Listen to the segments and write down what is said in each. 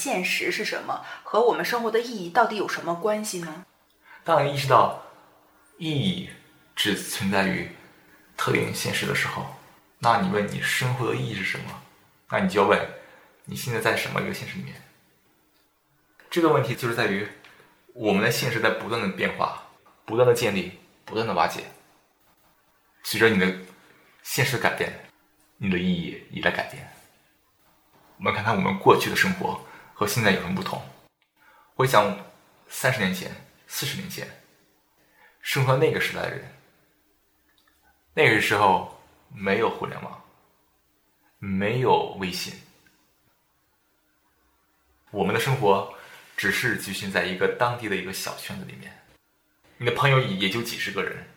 现实是什么，和我们生活的意义到底有什么关系呢？当你意识到意义只存在于特定现实的时候，那你问你生活的意义是什么？那你就要问你现在在什么一个现实里面？这个问题就是在于我们的现实在不断的变化、不断的建立、不断的瓦解。随着你的现实的改变，你的意义也在改变。我们看看我们过去的生活和现在有什么不同？回想三十年前、四十年前，生活那个时代的人，那个时候没有互联网，没有微信，我们的生活只是局限在一个当地的一个小圈子里面，你的朋友也就几十个人，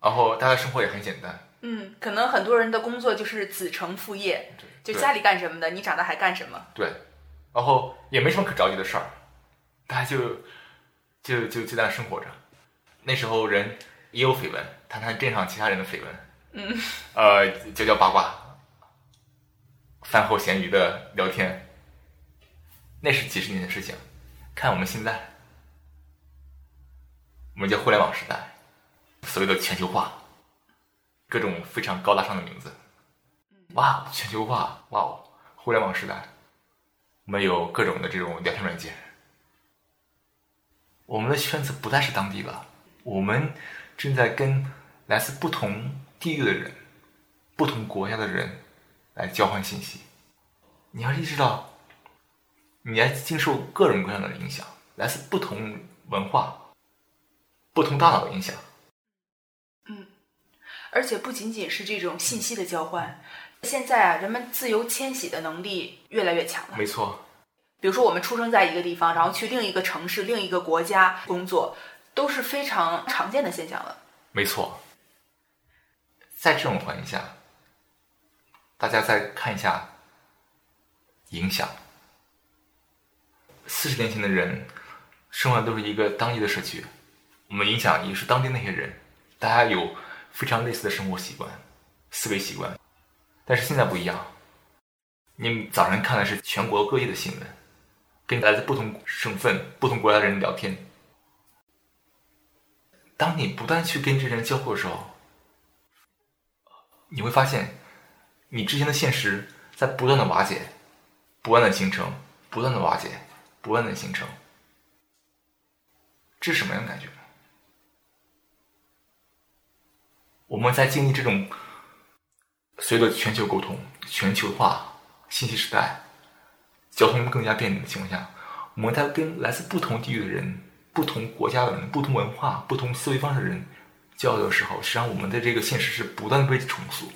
然后大家生活也很简单。嗯，可能很多人的工作就是子承父业，就家里干什么的，你长大还干什么？对，然后也没什么可着急的事儿，大家就就就就在那生活着。那时候人也有绯闻，谈谈镇上其他人的绯闻，嗯，呃，就叫八卦，饭后闲鱼的聊天，那是几十年的事情。看我们现在，我们叫互联网时代，所谓的全球化。各种非常高大上的名字，哇，全球化，哇哦，互联网时代，我们有各种的这种聊天软件，我们的圈子不再是当地了，我们正在跟来自不同地域的人、不同国家的人来交换信息。你要意识到，你来经受各种各样的影响，来自不同文化、不同大脑的影响。而且不仅仅是这种信息的交换，现在啊，人们自由迁徙的能力越来越强了。没错，比如说我们出生在一个地方，然后去另一个城市、另一个国家工作，都是非常常见的现象了。没错，在这种环境下，大家再看一下影响。四十年前的人生活都是一个当地的社区，我们影响也是当地那些人，大家有。非常类似的生活习惯、思维习惯，但是现在不一样。你早上看的是全国各地的新闻，跟来自不同省份、不同国家的人聊天。当你不断去跟这些人交互的时候，你会发现，你之前的现实在不断的瓦解、不断的形成、不断的瓦解、不断的形成。这是什么样的感觉？我们在经历这种随着全球沟通、全球化、信息时代、交通更加便利的情况下，我们在跟来自不同地域的人、不同国家的人、不同文化、不同思维方式的人交流的时候，实际上我们的这个现实是不断被重塑。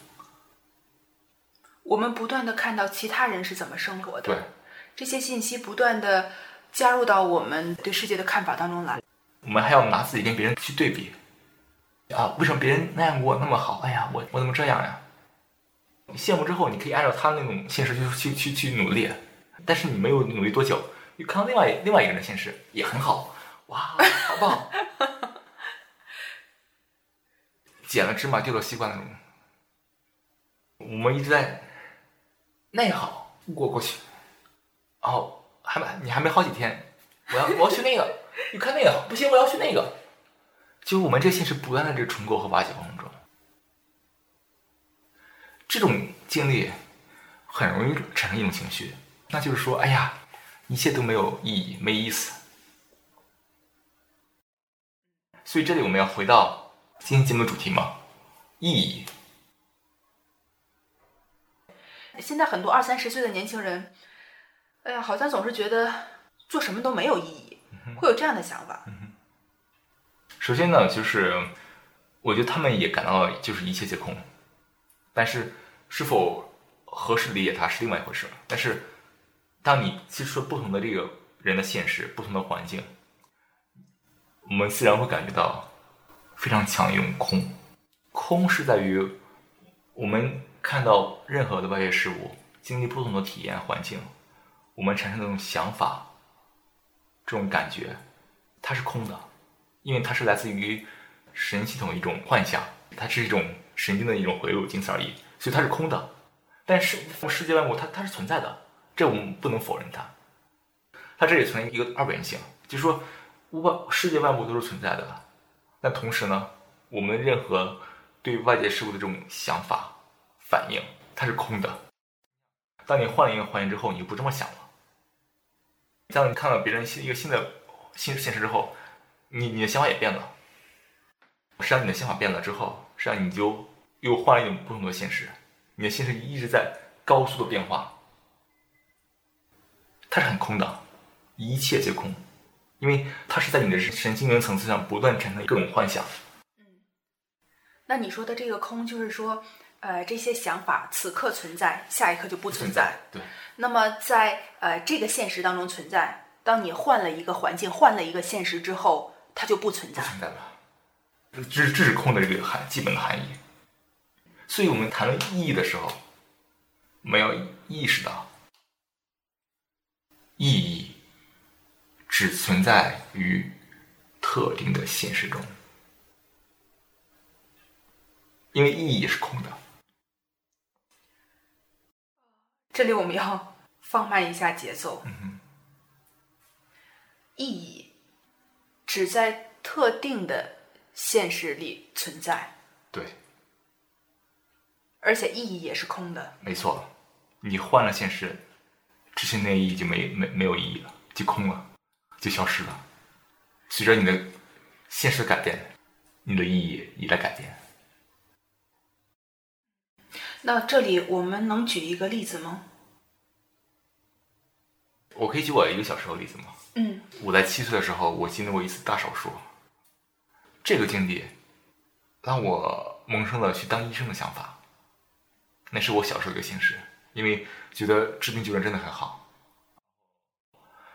我们不断的看到其他人是怎么生活的，对这些信息不断的加入到我们对世界的看法当中来。我们还要拿自己跟别人去对比。啊，为什么别人那样过那么好？哎呀，我我怎么这样呀？羡慕之后，你可以按照他那种现实去去去去努力，但是你没有努力多久，又看到另外另外一个人的现实也很好，哇，好棒！捡了芝麻丢了西瓜那种。我们一直在那个好过过去，哦，还没你还没好几天，我要我要去那个，你看那个不行，我要去那个。就我们这些是不断的这个重构和瓦解过程中，这种经历很容易产生一种情绪，那就是说，哎呀，一切都没有意义，没意思。所以这里我们要回到今天节目的主题嘛，意义。现在很多二三十岁的年轻人，哎呀，好像总是觉得做什么都没有意义，会有这样的想法。首先呢，就是我觉得他们也感到就是一切皆空，但是是否合适理解它是另外一回事。但是当你接触不同的这个人的现实、不同的环境，我们自然会感觉到非常强一种空。空是在于我们看到任何的外界事物，经历不同的体验环境，我们产生的这种想法、这种感觉，它是空的。因为它是来自于神系统一种幻想，它是一种神经的一种回路，仅此而已，所以它是空的。但是世界万物它它是存在的，这我们不能否认它。它这里存在一个二元性，就是说，万世界万物都是存在的，但同时呢，我们任何对外界事物的这种想法反应，它是空的。当你换了一个环境之后，你就不这么想了。当你看到别人新一个新的新现实之后，你你的想法也变了。实际上，你的想法变了之后，实际上你就又换了一种不同的现实。你的现实一直在高速的变化，它是很空的，一切皆空，因为它是在你的神经元层次上不断产生各种幻想。嗯，那你说的这个空，就是说，呃，这些想法此刻存在，下一刻就不存在。对。那么在呃这个现实当中存在，当你换了一个环境，换了一个现实之后，它就不存在。不存在了。这这是空的这个含基本的含义。所以我们谈论意义的时候，我们要意识到，意义只存在于特定的现实中，因为意义是空的。这里我们要放慢一下节奏。嗯意义只在特定的现实里存在。对。而且意义也是空的。没错，你换了现实，之前那意义就没没没有意义了，就空了，就消失了。随着你的现实改变，你的意义也在改变。那这里我们能举一个例子吗？我可以举我一个小时候的例子吗？嗯。我在七岁的时候，我经历过一次大手术。这个经历让我萌生了去当医生的想法。那是我小时候一个心事，因为觉得治病救人真的很好。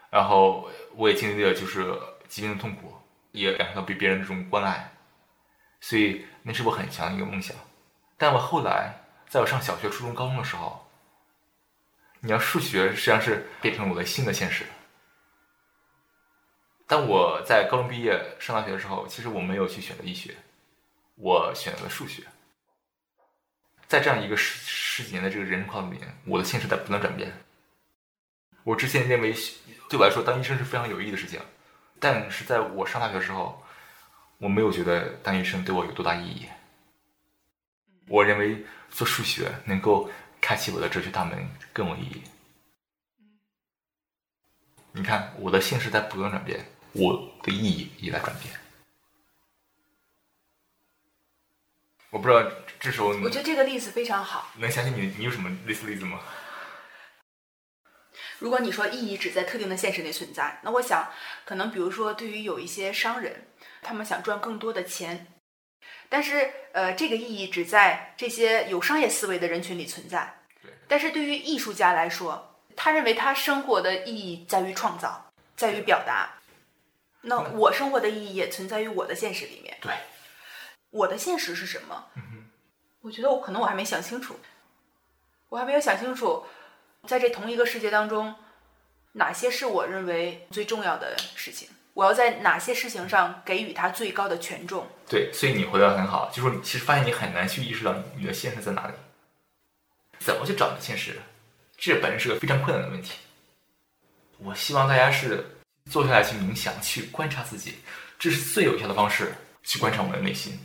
然后我也经历了就是疾病的痛苦，也感受到被别人这种关爱，所以那是我很强的一个梦想。但我后来在我上小学、初中、高中的时候，你要数学实际上是变成我的新的现实。但我在高中毕业上大学的时候，其实我没有去选择医学，我选择了数学。在这样一个十十几年的这个人生跨度里面，我的现实在不断转变。我之前认为对我来说当医生是非常有意义的事情，但是在我上大学的时候，我没有觉得当医生对我有多大意义。我认为做数学能够开启我的哲学大门更有意义。你看，我的姓氏在不断转变，我的意义也在转变。我不知道这时候，我觉得这个例子非常好。能想起你，你有什么类似例子吗？如果你说意义只在特定的现实内存在，那我想，可能比如说，对于有一些商人，他们想赚更多的钱，但是呃，这个意义只在这些有商业思维的人群里存在。对。但是对于艺术家来说，他认为他生活的意义在于创造，在于表达。那我生活的意义也存在于我的现实里面。对。我的现实是什么？我觉得我可能我还没想清楚，我还没有想清楚，在这同一个世界当中，哪些是我认为最重要的事情？我要在哪些事情上给予他最高的权重？对，所以你回答很好，就是说你其实发现你很难去意识到你的现实在哪里，怎么去找你的现实？这本身是个非常困难的问题。我希望大家是坐下来去冥想，去观察自己，这是最有效的方式去观察我们的内心。